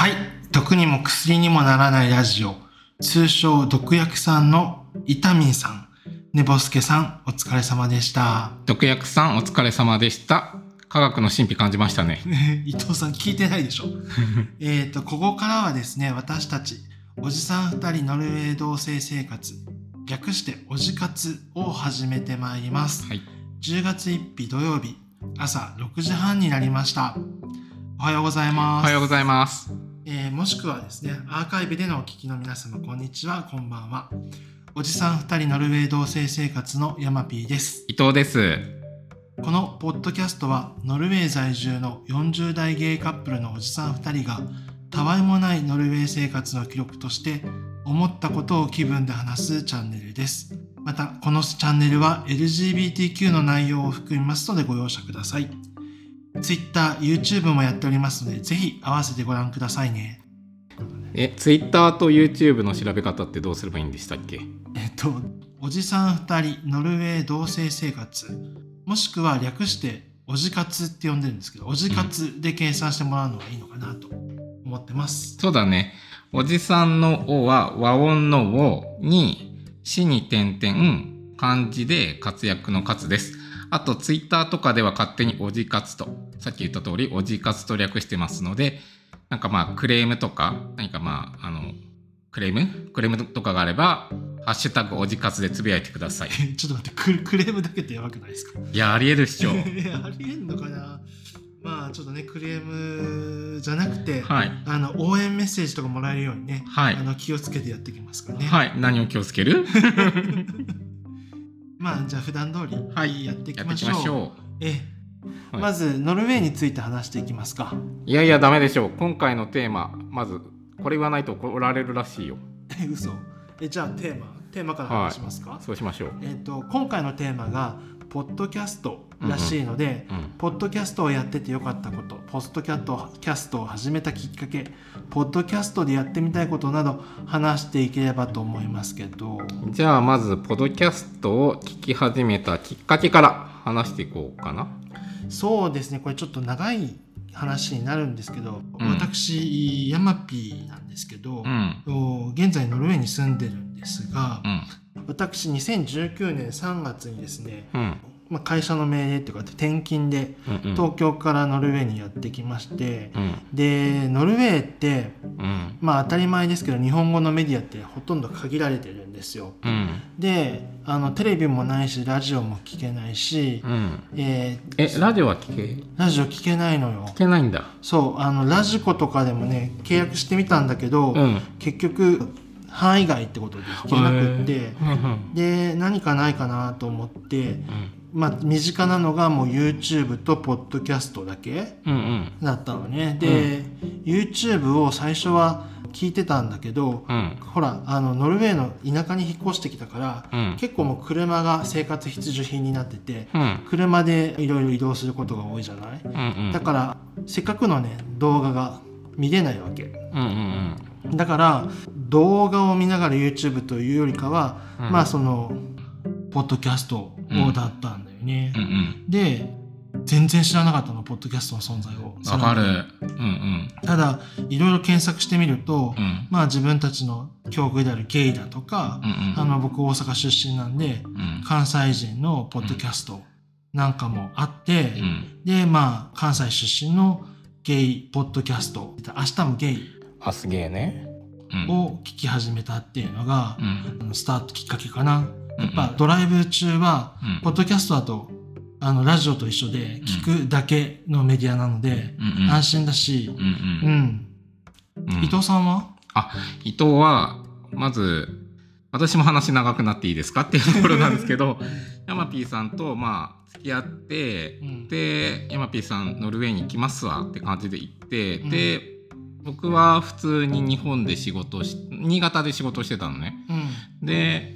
はい。毒にも薬にもならないラジオ。通称毒薬さんの伊丹さん。ねぼすけさん、お疲れ様でした。毒薬さんお疲れ様でした。科学の神秘感じましたね。伊藤さん聞いてないでしょ えっと、ここからはですね、私たち、おじさん二人ノルウェー同棲生活、略しておじ活を始めてまいります。はい。10月1日土曜日、朝6時半になりました。おはようございおます。はようございます。えーもしくはですね、アーカイブでのお聞きの皆様、こんにちは、こんばんは。おじさん二人ノルウェー同棲生活のヤマピーです。伊藤です。このポッドキャストは、ノルウェー在住の40代ゲイカップルのおじさん二人が、たわいもないノルウェー生活の記録として、思ったことを気分で話すチャンネルです。また、このチャンネルは LGBTQ の内容を含みますのでご容赦ください。Twitter、YouTube もやっておりますので、ぜひ合わせてご覧くださいね。え、Twitter と YouTube の調べ方ってどうすればいいんでしたっけ？えっと、おじさん二人ノルウェー同棲生活、もしくは略しておじ活って呼んでるんですけど、おじ活で計算してもらうのがいいのかなと思ってます。そうだね。おじさんの「お」は和音の「お」に「死」に点々漢字で活躍の「活」です。あとツイッターとかでは勝手におじ活とさっき言った通りおじ活と略してますのでなんかまあクレームとか何かまああのクレーム？クレームとかがあれば「ハッシュタグおじ活」でつぶやいてください。ちょっと待ってク、クレームだけってやばくないですか？いやありえるっしょ。いやありえんのかな？まあちょっとね、クレームじゃなくて、はい。あの、応援メッセージとかもらえるようにね、はい。あの気をつけてやっていきますからね。はい。何を気をつける？まあじゃあ普段通り、はいやっていきましょう。ましょええはいまず、ノルウェーについて話していきますか。う。いやいやダメでしょう。今回のテーマまずこれ言わないと怒られるらしいよ。え、嘘。え、じゃあテーマ、テーマから話しますか、そうしましょう。えっ、と、今回のテーマが、ポッドキャストらしいので、うん。ポッドキャストをやっててよかったこと、ポッドキャストキャストを始めたきっかけ、ポッドキャストでやってみたいことなど話していければと思いますけど、じゃあまずポッドキャストを聞き始めたきっかけから話していこうかな。そうですね、これちょっと長い話になるんですけど、うん私、ヤマピーなんですけどう、ん。と現在ノルウェーに住んでるんですがう、ん。私2019年3月にですね、うん。まあ、会社の命令っていうか転勤でうん。東京からノルウェーにやってきまして、うん。でノルウェーってうん。まあ当たり前ですけど日本語のメディアってほとんど限られてるんですようん。であのテレビもないしラジオも聞けないし、うん。えーえ、ラジオは聞け？ラジオ聞けないのよ聞けないんだ。そうあのラジコとかでもね契約してみたんだけど、うん。結局範囲外ってことで聞けなくってうん。うん。で何かないかなと思ってまあ身近なのがもう YouTube とポッドキャストだけうん。うん。だったのねで、YouTube を最初は聞いてたんだけどうん。ほらあのノルウェーの田舎に引っ越してきたから、うん。結構もう車が生活必需品になっててうん。車でいろいろ移動することが多いじゃない、うん。うん。だからせっかくのね動画が見れないわけうん。うん。だから動画を見ながら YouTube というよりかは、うんまあそのポッドキャストをだったんだよね、うん。うん。で全然知らなかったのポッドキャストの存在をわかる。うん。ただいろいろ検索してみると、うん。うん。まあ自分たちの境遇であるゲイだとかう、ん。あの僕大阪出身なんでうん。関西人のポッドキャストなんかもあって、うん。でまあ関西出身のゲイポッドキャスト明日もゲイあ、すげえね。うん。を聞き始めたっていうのがう、ん。あのスタートきっかけかな。やっぱうんドライブ中は、うんポッドキャストだとあのラジオと一緒で聞くだけのメディアなので、うん。うん。安心だしう、ん。ううん。ん。うん伊藤さんは？あ、伊藤は、まず、私も話長くなっていいですかっていうところなんですけど、ヤマピーさんと、まあ、付き合って、うんで、ヤマピーさん、ノルウェーに来ますわって感じで行って、うんで、僕は普通に日本で仕事をし、新潟で仕事をしてたのね。うん。で、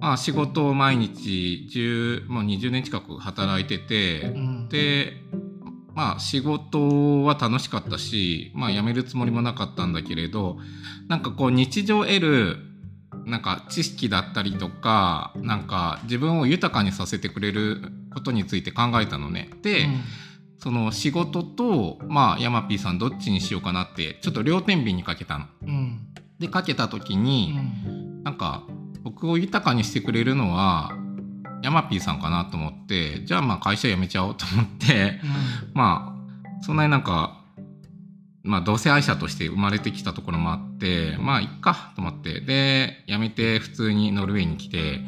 まあ、仕事を毎日10、もう20年近く働いてて、うん。でまあ仕事は楽しかったしまあ辞めるつもりもなかったんだけれどなんかこう日常を得るなんか知識だったりとかなんか自分を豊かにさせてくれることについて考えたのね。で、その仕事と、まあ、ヤマピーさんどっちにしようかなってちょっと両天秤にかけたの。うん。でかけた時うに、ん。なんか僕を豊かにしてくれるのはヤマピーさんかなと思ってじゃあまあ会社辞めちゃおうと思ってまあそんなになんかまあ同性愛者として生まれてきたところもあってまあいっかと思ってで辞めて普通にノルウェーに来て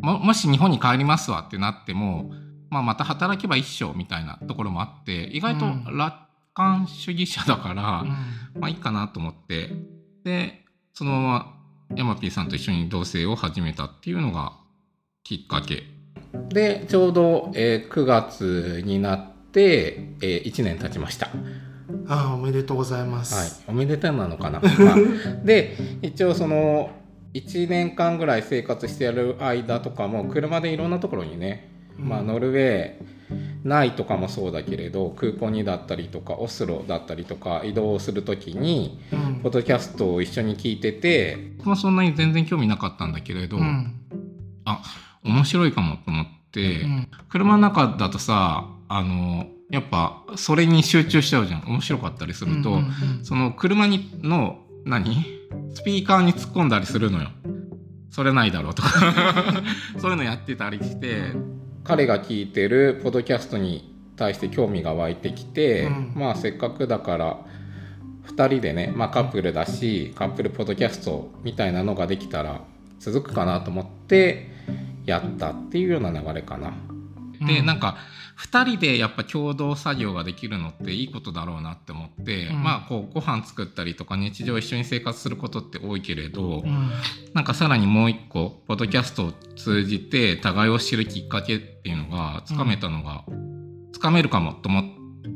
ももし日本に帰りますわってなっても、まあ、また働けば一緒みたいなところもあって意外とうん。楽観主義者だから、うん。まあいいかなと思って。でそのままヤマピーさんと一緒に同棲を始めたっていうのがきっかけ。でちょうど、えー9月になって、え1年経ちました。ああおめでとうございます。はい。おめでたいなのかな、まあ で一応その1年間ぐらい生活してやる間とかも車でいろんなところにね、まあ、ノルウェー内とかもそうだけれど空港にだったりとかオスロだったりとか移動する時にうん。ポッドキャストを一緒に聞いてて僕もそんなに全然興味なかったんだけれど、うん。あ面白いかもと思って、うん。車の中だとさあのやっぱそれに集中しちゃうじゃん。面白かったりすると、うんうんその車にの何？スピーカーに突っ込んだりするのよ。それないだろうとか。そういうのやってたりして彼が聞いてるポッドキャストに対して興味が湧いてきて、うんまあせっかくだから2人でね、まあ、カップルだしカップルポッドキャストみたいなのができたら続くかなと思ってやったっていうような流れかな。でうんなんか2人でやっぱ共同作業ができるのっていいことだろうなって思って、うん。まあこうご飯作ったりとか日常一緒に生活することって多いけれど、うん。なんかさらにもう一個ポッドキャストを通じて互いを知るきっかけっていうのがつかめたのが、つかめるかもと思っ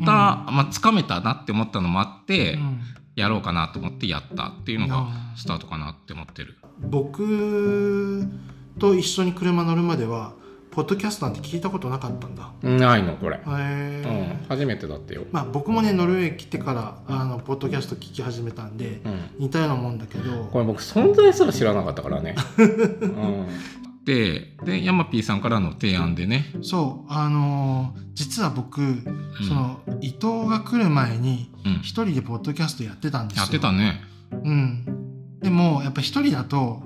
た、まあつかめたなって思ったのもあって、うん。やろうかなと思ってやったっていうのがうん。スタートかなって思ってる。僕と一緒に車乗るまではポッドキャストなんて聞いたことなかったんだ。ないのこれ、へえうん、初めてだったよ。まあ僕もねノルウェー来てからあのポッドキャスト聞き始めたんでうん似たようなもんだけどこれ僕存在すら知らなかったからね。うん、ででヤマピーさんからの提案でね、そうあのー実は僕、その伊藤が来る前にうん、一人でポッドキャストやってたんですよ。やってたね。うん。でもやっぱ一人だと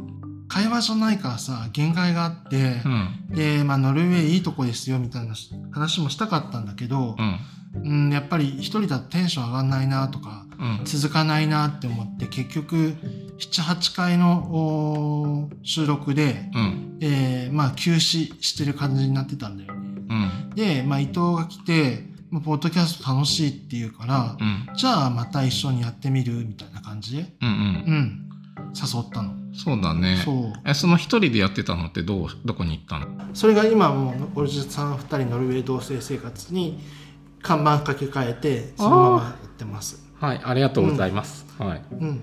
会話じゃないからさ限界があってう、ん。で、まあ、ノルウェーいいとこですよみたいな話もしたかったんだけどう、ん。うん、やっぱり一人だとテンション上がんないなとかうん。続かないなって思って結局78回の収録で、うん。えーまあ、休止してる感じになってたんだよね。うん。で、まあ、伊藤が来て、まあ、ポッドキャスト楽しいって言うから、うん。じゃあまた一緒にやってみるみたいな感じで、うん、誘ったの。そうだね。そう。えその一人でやってたのってどうどこに行ったの？それが今もうおじさん2人ノルウェー同棲生活に看板掛け替えてそのままやってます。はいありがとうございます。はい。うん。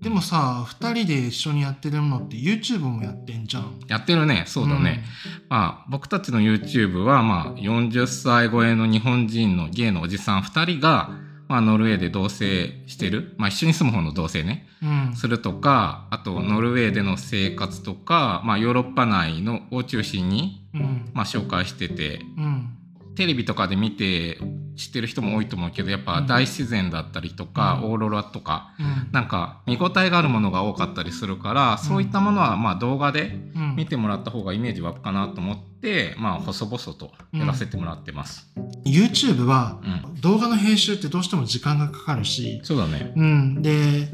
でもさ2人で一緒にやってるのって YouTube もやってんじゃん。やってるねそうだね。まあ僕たちの YouTube はまあ40歳超えの日本人のゲイのおじさん2人がまあノルウェーで同棲してるまあ一緒に住む方の同棲ねうん。うん。するとかあとノルウェーでの生活とか、まあ、ヨーロッパ内のを中心に、うん。まあ、紹介しててうん。テレビとかで見て知ってる人も多いと思うけどやっぱ大自然だったりとか、うんオーロラとかうん。なんか見応えがあるものが多かったりするから、そういったものはまあ動画でうん見てもらった方がイメージ湧くかなと思って、まあ細々とやらせてもらってます。YouTube はうん、動画の編集ってどうしても時間がかかるし、そうだね。うん。で、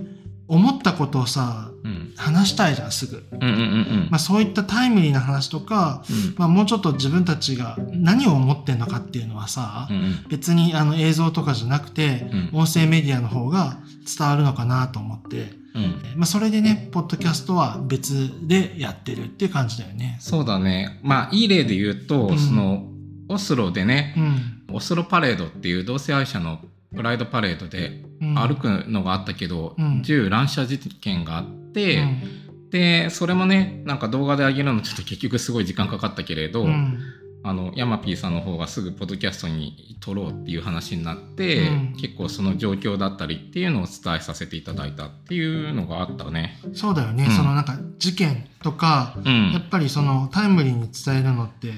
思ったことをさ、うん。話したいじゃん、すぐ。うんうんうんうんまあそういったタイムリーな話とか、まあもうちょっと自分たちが何を思ってんのかっていうのはさ、うんうん別にあの映像とかじゃなくて、うん音声メディアの方が伝わるのかなと思って、うんまあそれでね、ポッドキャストは別でやってるっていう感じだよね。そうだね。まあいい例で言うと、うんそのオスロでね、うん。オスロパレードっていう同性愛者のプライドパレードでうん、歩くのがあったけど、うん。銃乱射事件があって、うん。でそれもねなんか動画で上げるのちょっと結局すごい時間かかったけれど、うん。あのヤマピーさんの方がすぐポッドキャストに撮ろうっていう話になって、うん。結構その状況だったりっていうのを伝えさせていただいたっていうのがあったね。そうだよね、うん。そのなんか事件とか、うん。やっぱりそのタイムリーに伝えるのって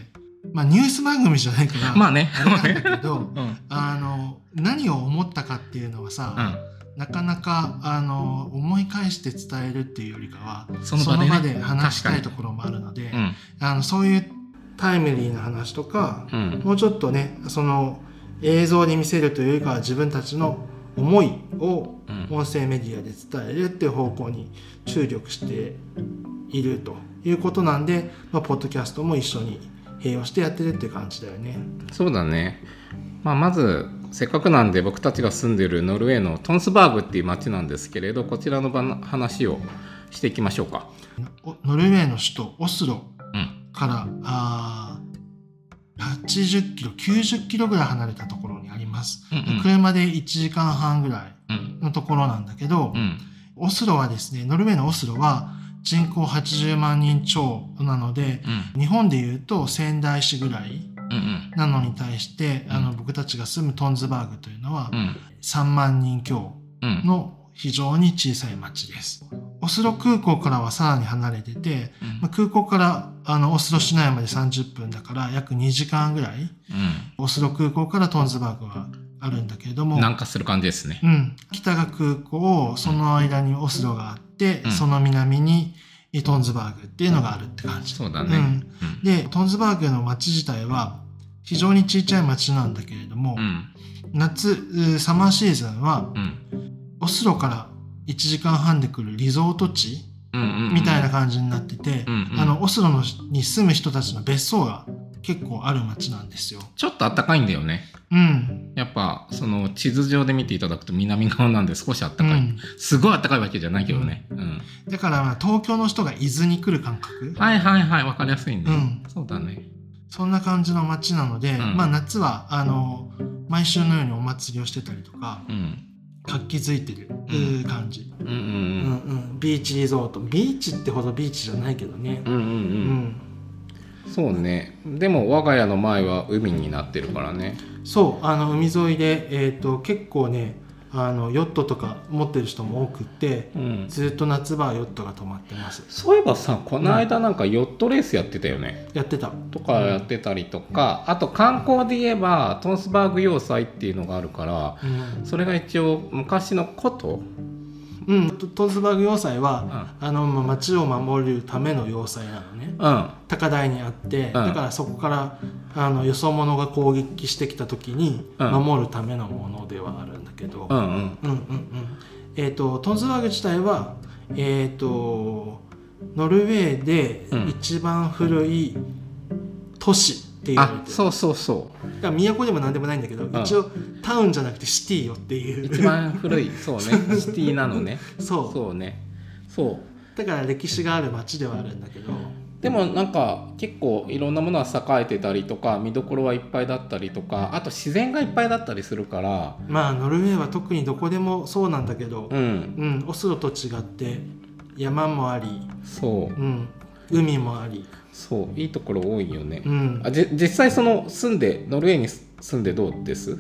まあニュース番組じゃないから、まあね。あれなんだけど、うん。あの、何を思ったかっていうのはさ、うなかなか、あの、思い返して伝えるっていうよりかは、ん。その場で、ね。で話したいと確ころもあるので、かに。あの、そういうタイムリーな話とか、うん。うん。もうちょっとね、その映像に見せるというよりかは自分たちの思いをうん音声メディアで伝えるっていう方向に注力しているということなんで、まあ、ポッドキャストも一緒に併用してやってるって感じだよね。そうだね。まあ、まず、せっかくなんで僕たちが住んでるノルウェーのトンスバーグっていう町なんですけれど、こちらの場の話をしていきましょうか。おノルウェーの首都オスロうん。からあー80キロ90キロぐらい離れたところにあります。うんうん車で1時間半ぐらいうん。のところなんだけど、うん。オスロはですね、ノルウェーのオスロは人口80万人超なので、うん。日本でいうと仙台市ぐらい。なのに対して、うんあの僕たちが住むトンズバーグというのはうん。3万人強うん。の非常に小さい町です。オスロ空港からはさらに離れてて、まあ空港からあのオスロ市内まで30分だから約2時間ぐらい、オスロ空港からトンズバーグはあるんだけれども、南下する感じですね。うん、北が空港、その間にオスロがあって、うんその南にトンズバーグっていうのがあるって感じ。そうだね。うんうん。で、トンズバーグの町自体は非常に小さい町なんだけれども、うん。夏、うサマーシーズンはうん。オスロから1時間半で来るリゾート地。みたいな感じになってて、あの、オスロのに住む人たちの別荘が結構ある町なんですよ。ちょっと暖かいんだよね。うん。やっぱ、その地図上で見ていただくと南側なんで少し暖かい。うんすごい暖かいわけじゃないけどね。うん。だから、まあ東京の人が伊豆に来る感覚、はいはいはい、わかりやすいね。うんそうだね。そんな感じの街なので、んまあ夏は、あの、毎週のようにお祭りをしてたりとか、うん。活気づいてる、感じ。うんうんうんうん。ビーチリゾート。ビーチってほどビーチじゃないけどね。うん。うんうんううん。ん。そうね。でも我が家の前は海になってるからね。そう、あの、海沿いで、えっ、と、結構ね、あの、ヨットとか持ってる人も多くって、うん。ずっと夏場はヨットが止まってます。そういえばさ、この間なんかヨットレースやってたよね。やってた。とかやってたりとか、あと観光で言えばトンスバーグ要塞っていうのがあるから、うん。それが一応昔の古都うん、トズバーグ要塞は、あの、まあ町を守るための要塞なのね。うん。高台にあって、ん。だからそこからあのよそ者が攻撃してきた時にうん。守るためのものではあるんだけど、うんうん。うんうんうん。えっ、とトンズバーグ自体はえっ、とノルウェーでうん。一番古い都市って言われてる、あそうそうそだから都でもなんでもないんだけど、ん。一応タウンじゃなくてシティよっていう。う一番古いそうね。シティなのね。そう。そうね。そう。だから歴史がある町ではあるんだけど。でもなんか結構いろんなものは栄えてたりとか見どころはいっぱいだったりとかあと自然がいっぱいだったりするから。まあノルウェーは特にどこでもそうなんだけど、うん。うん、オスロと違って山もあり、そう。うん、海もあり、そういいところ多いよね、うん。あじ実際その住んでノルウェーに住んでどうです？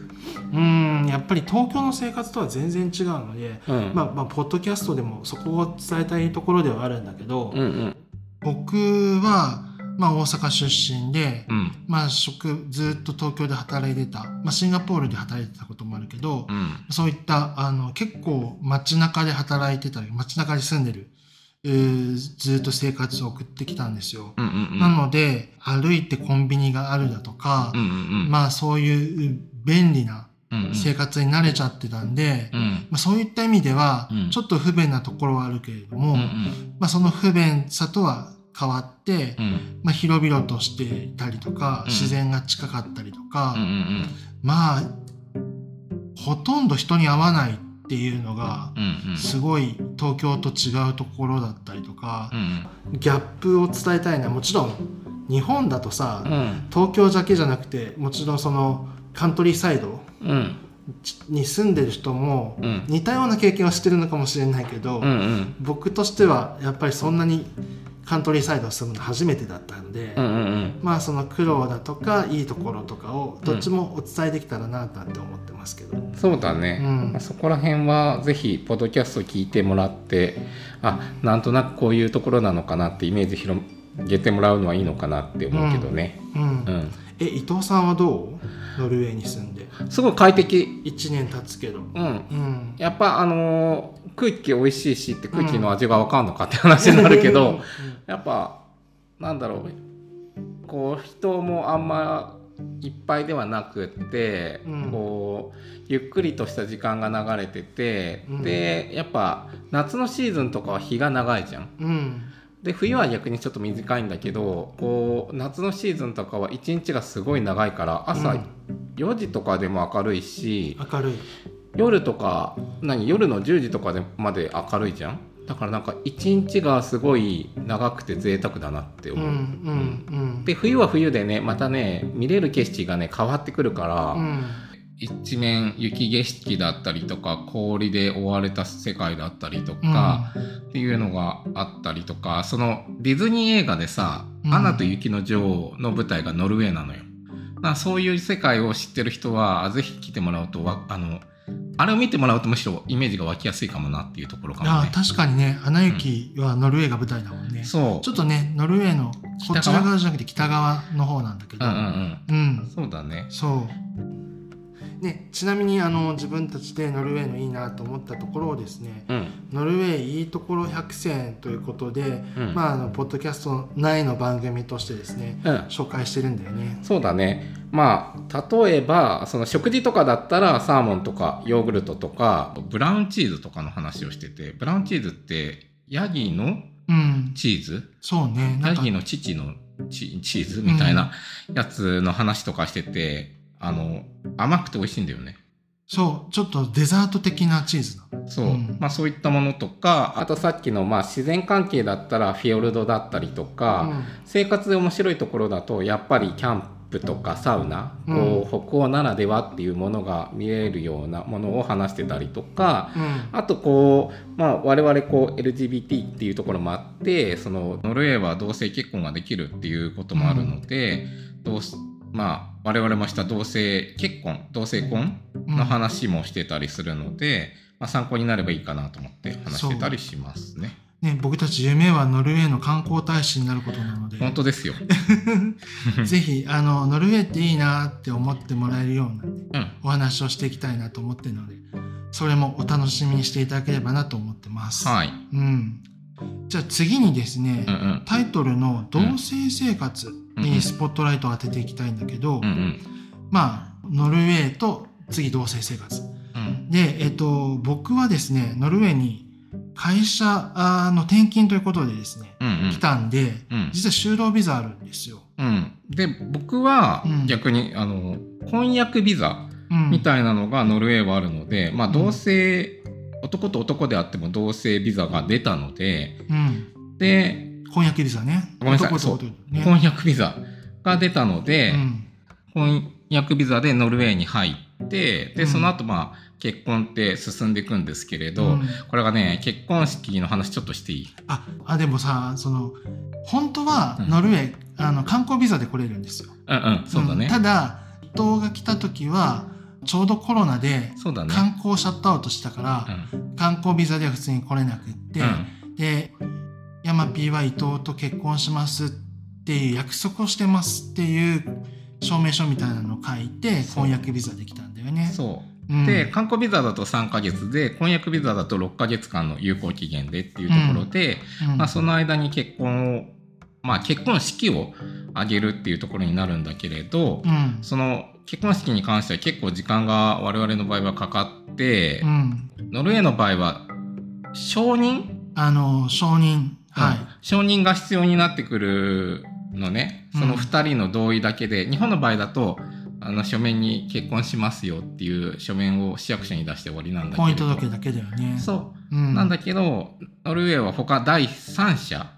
うん、やっぱり東京の生活とは全然違うので、うん、まあ、まあポッドキャストでもそこを伝えたいところではあるんだけど、うんうん。僕は、まあ、大阪出身で、うん。まあ、職ずっと東京で働いてた、まあ、シンガポールで働いてたこともあるけど、うん。そういったあの結構街中で働いてたり街中に住んでる、えーずっと生活を送ってきたんですよ。うんうんうん。なので歩いてコンビニがあるだとか、うんうんうん。まあそういう便利なうんうん。生活に慣れちゃってたんで、うん。まあ、そういった意味ではうん。ちょっと不便なところはあるけれども、うんうん。まあ、その不便さとは変わって、うん。まあ、広々としていたりとか、うん。自然が近かったりとか、うんうん。まあほとんど人に会わないっていうのがすごい東京と違うところだったりとかう、んギャップを伝えたいのはもちろん日本だとさ、うん。東京だけじゃなくてもちろんそのカントリーサイドうん。に住んでる人もうん。似たような経験はしてるのかもしれないけど、うんうん。僕としてはやっぱりそんなにカントリーサイドを住むの初めてだったので、うんうんうん。まあその苦労だとかいいところとかをどっちもお伝えできたらななんて思ってますけど、そうだね、うん。まあそこら辺はぜひポッドキャスト聞いてもらってあなんとなくこういうところなのかなってイメージ広げてもらうのはいいのかなって思うけどね。うん。うん。え伊藤さんはどう？ノルウェーに住んで。すごい快適。1年経つけどうん。うん。やっぱあのー空気美味しいしって空気の味が分かんのかって話になるけど、やっぱなんだろう。こう人もあんまいっぱいではなくって、うん。こうゆっくりとした時間が流れてて、うん。でやっぱ夏のシーズンとかは日が長いじゃん。うんで冬は逆にちょっと短いんだけどこう夏のシーズンとかは一日がすごい長いから朝うん。4時とかでも明るいし、明るい。夜とか何夜の10時とかでまで明るいじゃん？だからなんか一日がすごい長くて贅沢だなって思う、うんうんうん。で冬は冬でねまたね見れる景色がね変わってくるから、うん一面雪景色だったりとか氷で覆われた世界だったりとか、っていうのがあったりとかそのディズニー映画でさ「うん。アナと雪の女王」の舞台がノルウェーなのよ。だからそういう世界を知ってる人はぜひ来てもらうとわあのあれを見てもらうとむしろイメージが湧きやすいかもなっていうところかもあね。確かにね「アナ雪」はノルウェーが舞台だもんね、そう。ちょっとねノルウェーのこっちら側じゃなくて北側の方なんだけど。うんうんうん。うん。そうだね。そうねちなみにあの自分たちでノルウェーのいいなと思ったところをですねうん。ノルウェーいいところ100選ということで、うん。まああのポッドキャスト内の番組としてですねうん。紹介してるんだよね。そうだね。まあ、例えば、その食事とかだったら、サーモンとかヨーグルトとか、ブラウンチーズとかの話をしてて、ブラウンチーズって、ヤギのうん。チーズ？そうね。ヤギの父のチチーズみたいなやつの話とかしてて、あの、甘くて美味しいんだよね。そうちょっとデザート的なチーズなそう。うん。まあそういったものとか、あとさっきのまあ自然関係だったらフィヨルドだったりとか、うん。生活で面白いところだとやっぱりキャンプとかサウナ、うん。こう北欧ならではっていうものが見えるようなものを話してたりとかうん。あとこう、まあ、我々こう LGBT っていうところもあってそのノルウェーは同性結婚ができるっていうこともあるので、どうすまあ、我々もした同性結婚同性婚の話もしてたりするので、まあ、参考になればいいかなと思って話してたりしますね。ね、僕たち夢はノルウェーの観光大使になることなので本当ですよ。ぜひあのノルウェーっていいなって思ってもらえるような、ね、うんお話をしていきたいなと思ってるのでそれもお楽しみにしていただければなと思ってます。はい。うん、じゃあ次にですね、うんうん。タイトルの「同性生活」うんうんにスポットライトを当てていきたいんだけど、うんうん。まあノルウェーと次同性生活。うん。で、えっと、僕はですねノルウェーに会社あの転勤ということでですね、うんうん。来たんでうん。実は就労ビザあるんですよ。うん、で僕はうん。逆に、あの婚約ビザうん、みたいなのがノルウェーはあるので、まあ同性、男と男であっても同性ビザが出たのでうん、で婚約ビザね。ごめんなさい。ね。婚約ビザが出たので、うん。婚約ビザでノルウェーに入ってでうん。その後まあ結婚って進んでいくんですけれど、うん。これがね結婚式の話ちょっとしていい？ああでもさその本当はうん。ノルウェー、あの観光ビザで来れるんですよ。うんうんそうだね、ん。ただ伊藤が来た時はちょうどコロナで観光シャットアウトしたから、うん。観光ビザでは普通に来れなくって、うん。でヤマピーは伊藤と結婚しますっていう約束をしてますっていう証明書みたいなのを書いて婚約ビザできたんだよね。そう。うん。で観光ビザだと3ヶ月で婚約ビザだと6ヶ月間の有効期限でっていうところで、うん。まあ、その間に結婚を、まあ、結婚式を挙げるっていうところになるんだけれど、うん。その結婚式に関しては結構時間が我々の場合はかかって、うん、ノルウェーの場合は承認、あの承認はい、うん承認が必要になってくるのね。その2人の同意だけで、日本の場合だとあの書面に結婚しますよっていう書面を市役所に出して終わりなんだけど。姻届だけだよね。そう。うん、なんだけど、ノルウェーは他第三者、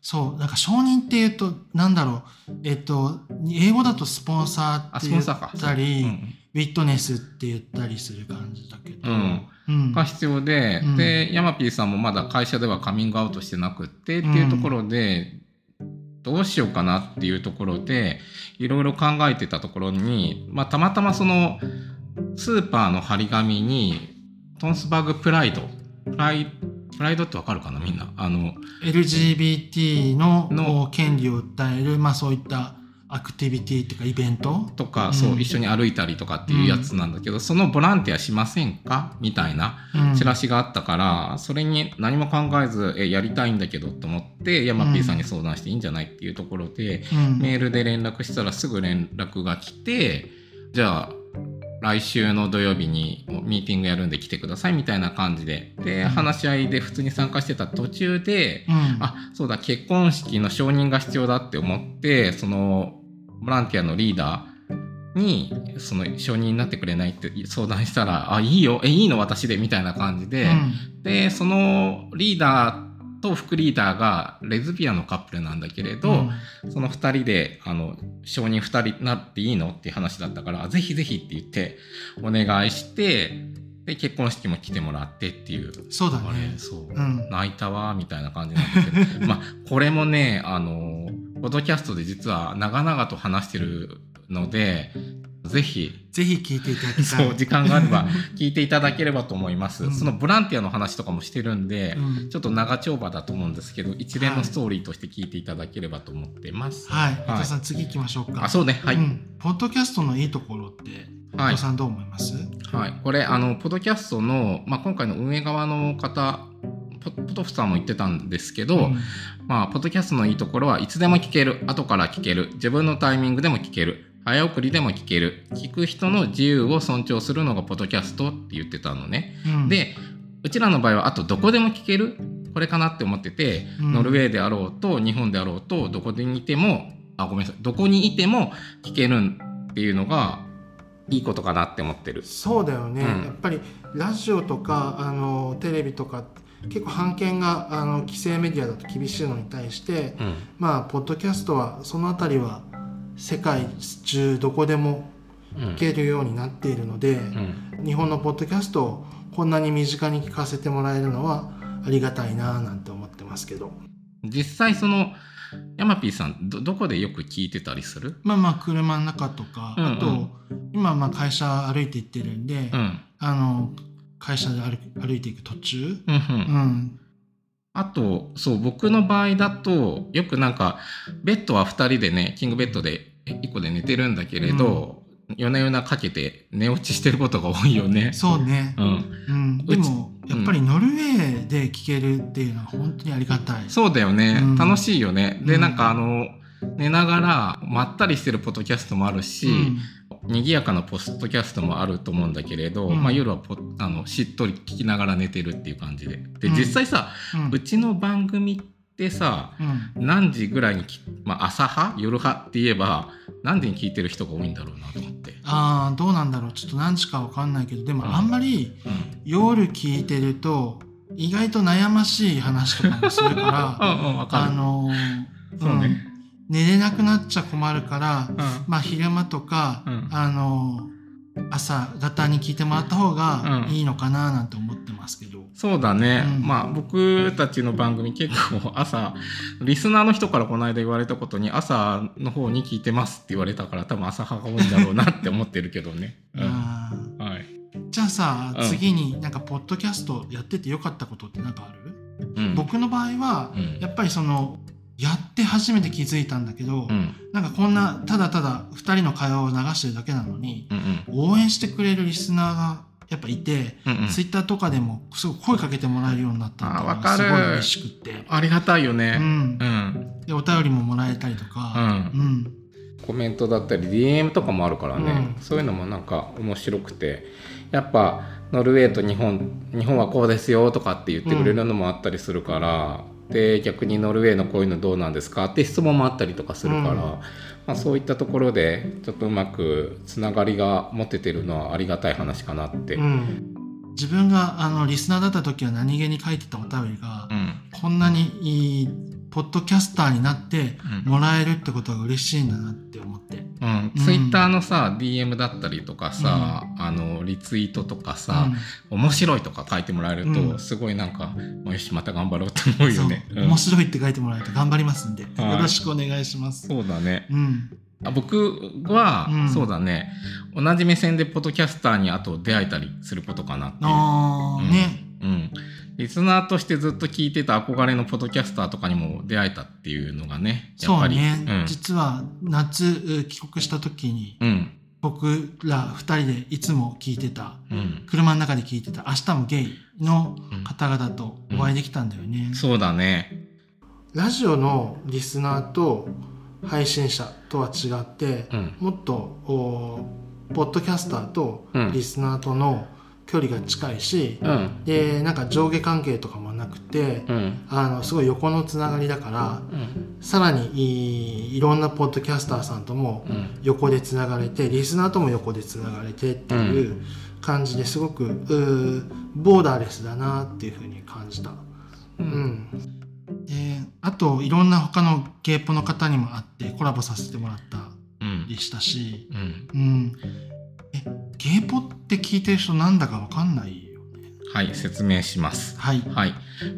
そう、なんか承認っていうと、なんだろう、えっと、英語だとスポンサーあ、って言。ったり、うんウィットネスって言ったりする感じだけど、うんうんが必要で、うん。で、ヤマピーさんもまだ会社ではカミングアウトしてなくってっていうところで、どうしようかなっていうところで、いろいろ考えてたところに、まあ、たまたまその、スーパーの張り紙に、トンスバーグプライド、プライプライドってわかるかなみんな。あの、LGBT のの権利を訴える、まあ、そういったアクティビティっていうかイベント？とか、うん。そう、一緒に歩いたりとかっていうやつなんだけど、そのボランティアしませんか？みたいなうん。チラシがあったから、それに何も考えず、え、やりたいんだけどと思って、ヤマピーさんに相談していいんじゃないっていうところで、うん。メールで連絡したらすぐ連絡が来て、じゃあ、来週の土曜日にミーティングやるんで来てくださいみたいな感じで。で、うん。話し合いで普通に参加してた途中で、うん。あ、そうだ、結婚式の承認が必要だって思って、その、ボランティアのリーダーに、その、承認になってくれないって相談したら、あ、いいよ、え、いいの私で、みたいな感じで、で、そのリーダーと副リーダーがレズビアンのカップルなんだけれど、うん。その二人で、あの、承認二人になっていいのっていう話だったから、ぜひぜひって言って、お願いして、で、結婚式も来てもらってっていう。そうだね、そう。うん。泣いたわ、みたいな感じなんですけど、まあ、これもね、あの、ポッドキャストで実は長々と話してるので、ぜひ、ぜひ聞いていただきたいそう、時間があれば 聞いていただければと思います。うんそのボランティアの話とかもしてるんで、うんちょっと長丁場だと思うんですけど、一連のストーリーとして聞いていただければと思ってます。はいはい伊藤さん次行きましょうかあ、そうね。はい。うんポッドキャストのいいところって伊はい藤さんどう思います？はい。これ、あの、ポッドキャストの、まあ、今回の運営側の方、ポポトフさんも言ってたんですけど、うん。まあ、ポッドキャストのいいところはいつでも聞ける、後から聞ける、自分のタイミングでも聞ける、早送りでも聞ける、聞く人の自由を尊重するのがポッドキャストって言ってたのね。うん。で、うちらの場合はあとどこでも聞ける。これかなって思ってて、うん。ノルウェーであろうと日本であろうとどこでいてもあごめんなさい。どこにいても聞けるっていうのがいいことかなって思ってる。そうだよね、うん。やっぱりラジオとかあのテレビとか結構版権があの規制メディアだと厳しいのに対してうん。まあポッドキャストはそのあたりは世界中どこでもうん。聞けるようになっているので、うん。日本のポッドキャストをこんなに身近に聞かせてもらえるのはありがたいなぁなんて思ってますけど。実際そのヤマピーさんどどこでよく聞いてたりする？まあまあ車の中とか、うんうん。あと今まあ会社歩いて行ってるんで、うん。あの会社で歩く歩いていく途中、うんう。うんん、あと、そう、僕の場合だと、よくなんか、ベッドは2人でね、キングベッドで1個で寝てるんだけれど、夜な夜なかけて寝落ちしてることが多いよね。そうね、うん。うん、でもやっぱりノルウェーで聞けるっていうのは本当にありがたい。そうだよね。うん楽しいよね。で、うんなんかあの、寝ながらまったりしてるポッドキャストもあるし、うん賑やかなポッドキャストもあると思うんだけれど、うん。まあ夜はポあのしっとり聞きながら寝てるっていう感じで。で、うん。実際さ、うん。うちの番組ってさ、うん。何時ぐらいにき、まあ、朝派？夜派って言えば何時に聞いてる人が多いんだろうなと思って。ああどうなんだろう。ちょっと何時かわかんないけどでもうん。あんまりうん。夜聞いてると意外と悩ましい話とかもするから。あのーそうね。ん寝れなくなっちゃ困るからうん。まあ昼間とか、うん。あのー朝方に聞いてもらった方がうん。いいのかななんて思ってますけど。そうだね、うん。まあ僕たちの番組結構 朝リスナーの人からこの間言われたことに朝の方に聞いてますって言われたから多分朝派が多いんだろうなって思ってるけどね。はい。じゃあさ、うん。次になんかポッドキャストやっててよかったことって何かある、うん。僕の場合は、うん。やっぱりそのやって初めて気づいたんだけど、うん。なんかこんなただただ2人の会話を流してるだけなのにうんうん。応援してくれるリスナーがやっぱいて、うんうん。ツイッターとかでもすごい声かけてもらえるようになったのがすごい嬉しくって、ありがたいようね。ん。うん。でお便りももらえたりとか、うん。うん。コメントだったり DM とかもあるからね、うん。そういうのもなんか面白くて。やっぱノルウェーと日本日本はこうですよとかって言ってくれるのもあったりするから、で逆にノルウェーのこういうのどうなんですかって質問もあったりとかするから、うんまあ、そういったところでちょっとうまくつながりが持ててるのはありがたい話かなって。う、ん自分があのリスナーだった時は何気に書いてたお便りが、うんこんなにいいポッドキャスターになってうんもらえるってことが嬉しいんだなって思って。うん、ツイッターのさ DM だったりとかさ、あのリツイートとかさ、面白いとか書いてもらえると、うん。すごいなんかよしまた頑張ろうって思うよね。そう。面白いって書いてもらえると頑張りますんで、はいよろしくお願いします。そうだね。うん、あ僕は、うん。そうだね。同じ目線でポッドキャスターにあと出会えたりすることかなっていう。あーうん。ね、うん、リスナーとしてずっと聞いてた憧れのポッドキャスターとかにも出会えたっていうのがね、やっぱり。そうね、うん実は夏う帰国した時にうん。僕ら二人でいつも聞いてたうん。車の中で聞いてた「明日もゲイ」の方々とお会いできたんだよね、そうだね。ラジオのリスナーと配信者とは違って、うん。もっとおポッドキャスターとうんリスナーとの距離が近いし、うん。でなんか上下関係とかもなくて、うん。あのすごい横のつながりだからうん。さらにいいろんなポッドキャスターさんともうん。横でつながれてリスナーとも横でつながれてっていう感じですごくうーボーダーレスだなっていうふうに感じた。う。うんんであといろんな他のゲイポの方にも会ってコラボさせてもらったうん。りしたし、うん。ゲイポって聞いてる人なんだかわかんないよね。はい、説明します。はい。はい。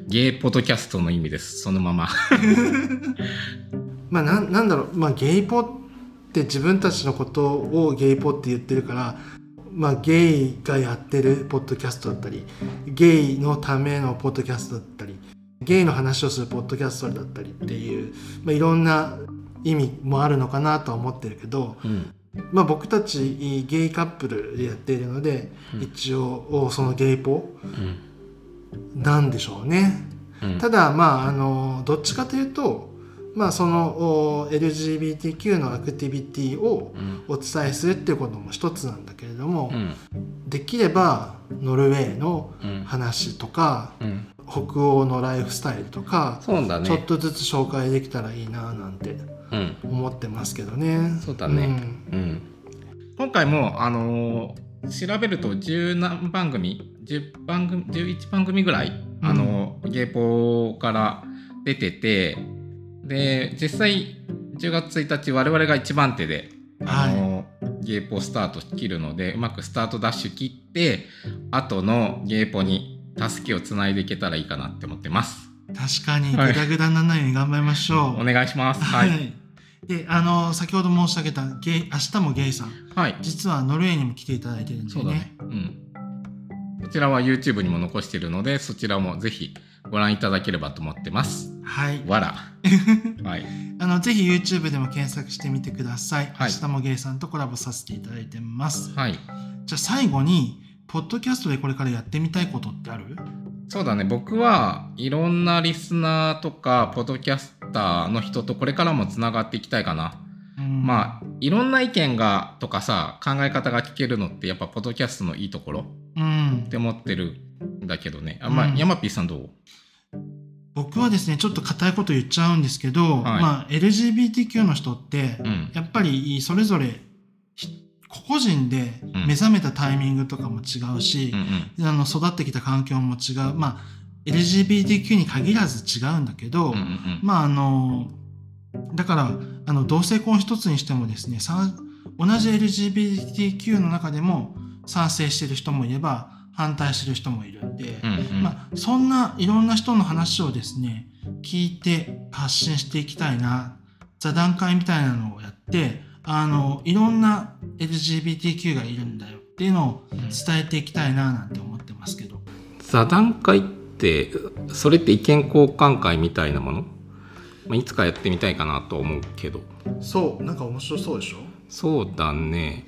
ゲイポッドキャストの意味です。そのまま。まあなんなんだろう、まあ、ゲイポって自分たちのことをゲイポって言ってるから、まあ、ゲイがやってるポッドキャストだったりゲイのためのポッドキャストだったりゲイの話をするポッドキャストだったりっていう、まあ、いろんな意味もあるのかなとは思ってるけど、うん。まあ、僕たちゲイカップルでやっているので、うん一応そのゲイポうん。なんでしょうね。うん。ただまああのどっちかというとまあそのお LGBTQ のアクティビティをうん。お伝えするっていうことも一つなんだけれどもう、ん。できればノルウェーのうん。話とかうん。北欧のライフスタイルとか、ね。ちょっとずつ紹介できたらいいななんてうん。思ってますけどね。そうだねんうん。今回も、あのー調べると10何番組、10番組、11番組ぐらい、あのーゲイポから出てて、で、実際10月1日我々が一番手で、あのーゲイポスタート切るので、うまくスタートダッシュ切って、後のゲイポに助けをつないでいけたらいいかなって思ってます。確かにはいグダグダにならないように頑張りましょう。お願いします。は。はいい。であの先ほど申し上げたゲイ明日もゲイさんはい。実はノルウェーにも来ていただいてるんでそうだね。うん。こちらは YouTube にも残しているので、そちらもぜひご覧いただければと思ってます。はい。わら。はい。あの、ぜひ YouTube でも検索してみてください。はい明日もゲイさんとコラボさせていただいてます。はい。じゃあ最後に、ポッドキャストでこれからやってみたいことってある？そうだね。僕はいろんなリスナーとか、ポッドキャスターの人とこれからもつながっていきたいかな。うんまあ、いろんな意見がとかさ、考え方が聞けるのってやっぱポッドキャストのいいところうんって思ってるんだけどね。あまあ、うんヤマピーさんどう？僕はですね、ちょっと硬いこと言っちゃうんですけど、はいまあ、LGBTQ の人って、うん。やっぱりそれぞれひ個々人で目覚めたタイミングとかも違うしうん、うん。あの育ってきた環境も違う。まあ、LGBTQ に限らず違うんだけど、うんうんうん。まああのだからあの同性婚一つにしてもですねさ同じ LGBTQ の中でも賛成してる人もいれば反対してる人もいるんで、うんうん。まあ、そんないろんな人の話をですね聞いて発信していきたいな座談会みたいなのをやってあのいろんな LGBTQ がいるんだよっていうのを伝えていきたいななんて思ってますけど。座談会ってそれって意見交換会みたいなもの、まあ、いつかやってみたいかなと思うけど。そうなんか面白そうでしょ？そうだね。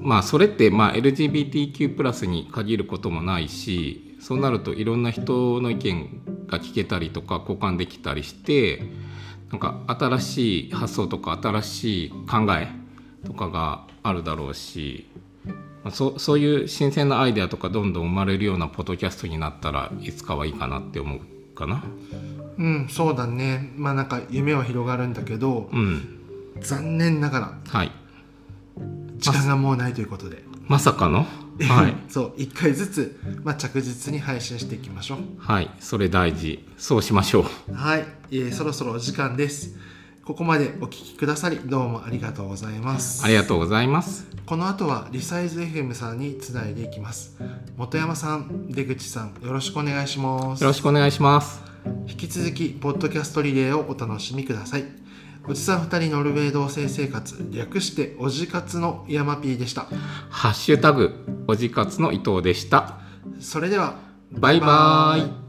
まあそれってまあ LGBTQ+ プラスに限ることもないしそうなるといろんな人の意見が聞けたりとか交換できたりしてなんか新しい発想とか新しい考えとかがあるだろうしまあそうそういう新鮮なアイデアとかどんどん生まれるようなポッドキャストになったらいつかはいいかなって思うかな。うんそうだね。まあなんか夢は広がるんだけどうん。残念ながらはい。時間がもうないということで、まさかの？はい。そう1回ずつ、まあ、着実に配信していきましょう。はい。それ大事。そうしましょう。はい、えーそろそろお時間ですここまでお聞きくださりどうもありがとうございますありがとうございます。この後はリサイズ FM さんにつないでいきます本山さん出口さんよろしくお願いしますよろしくお願いします。引き続きポッドキャストリレーをお楽しみくださいおじさん2人ノルウェー同棲生活略しておじかつの山 P でしたハッシュタグおじかつの伊藤でした。それではバイバーイ。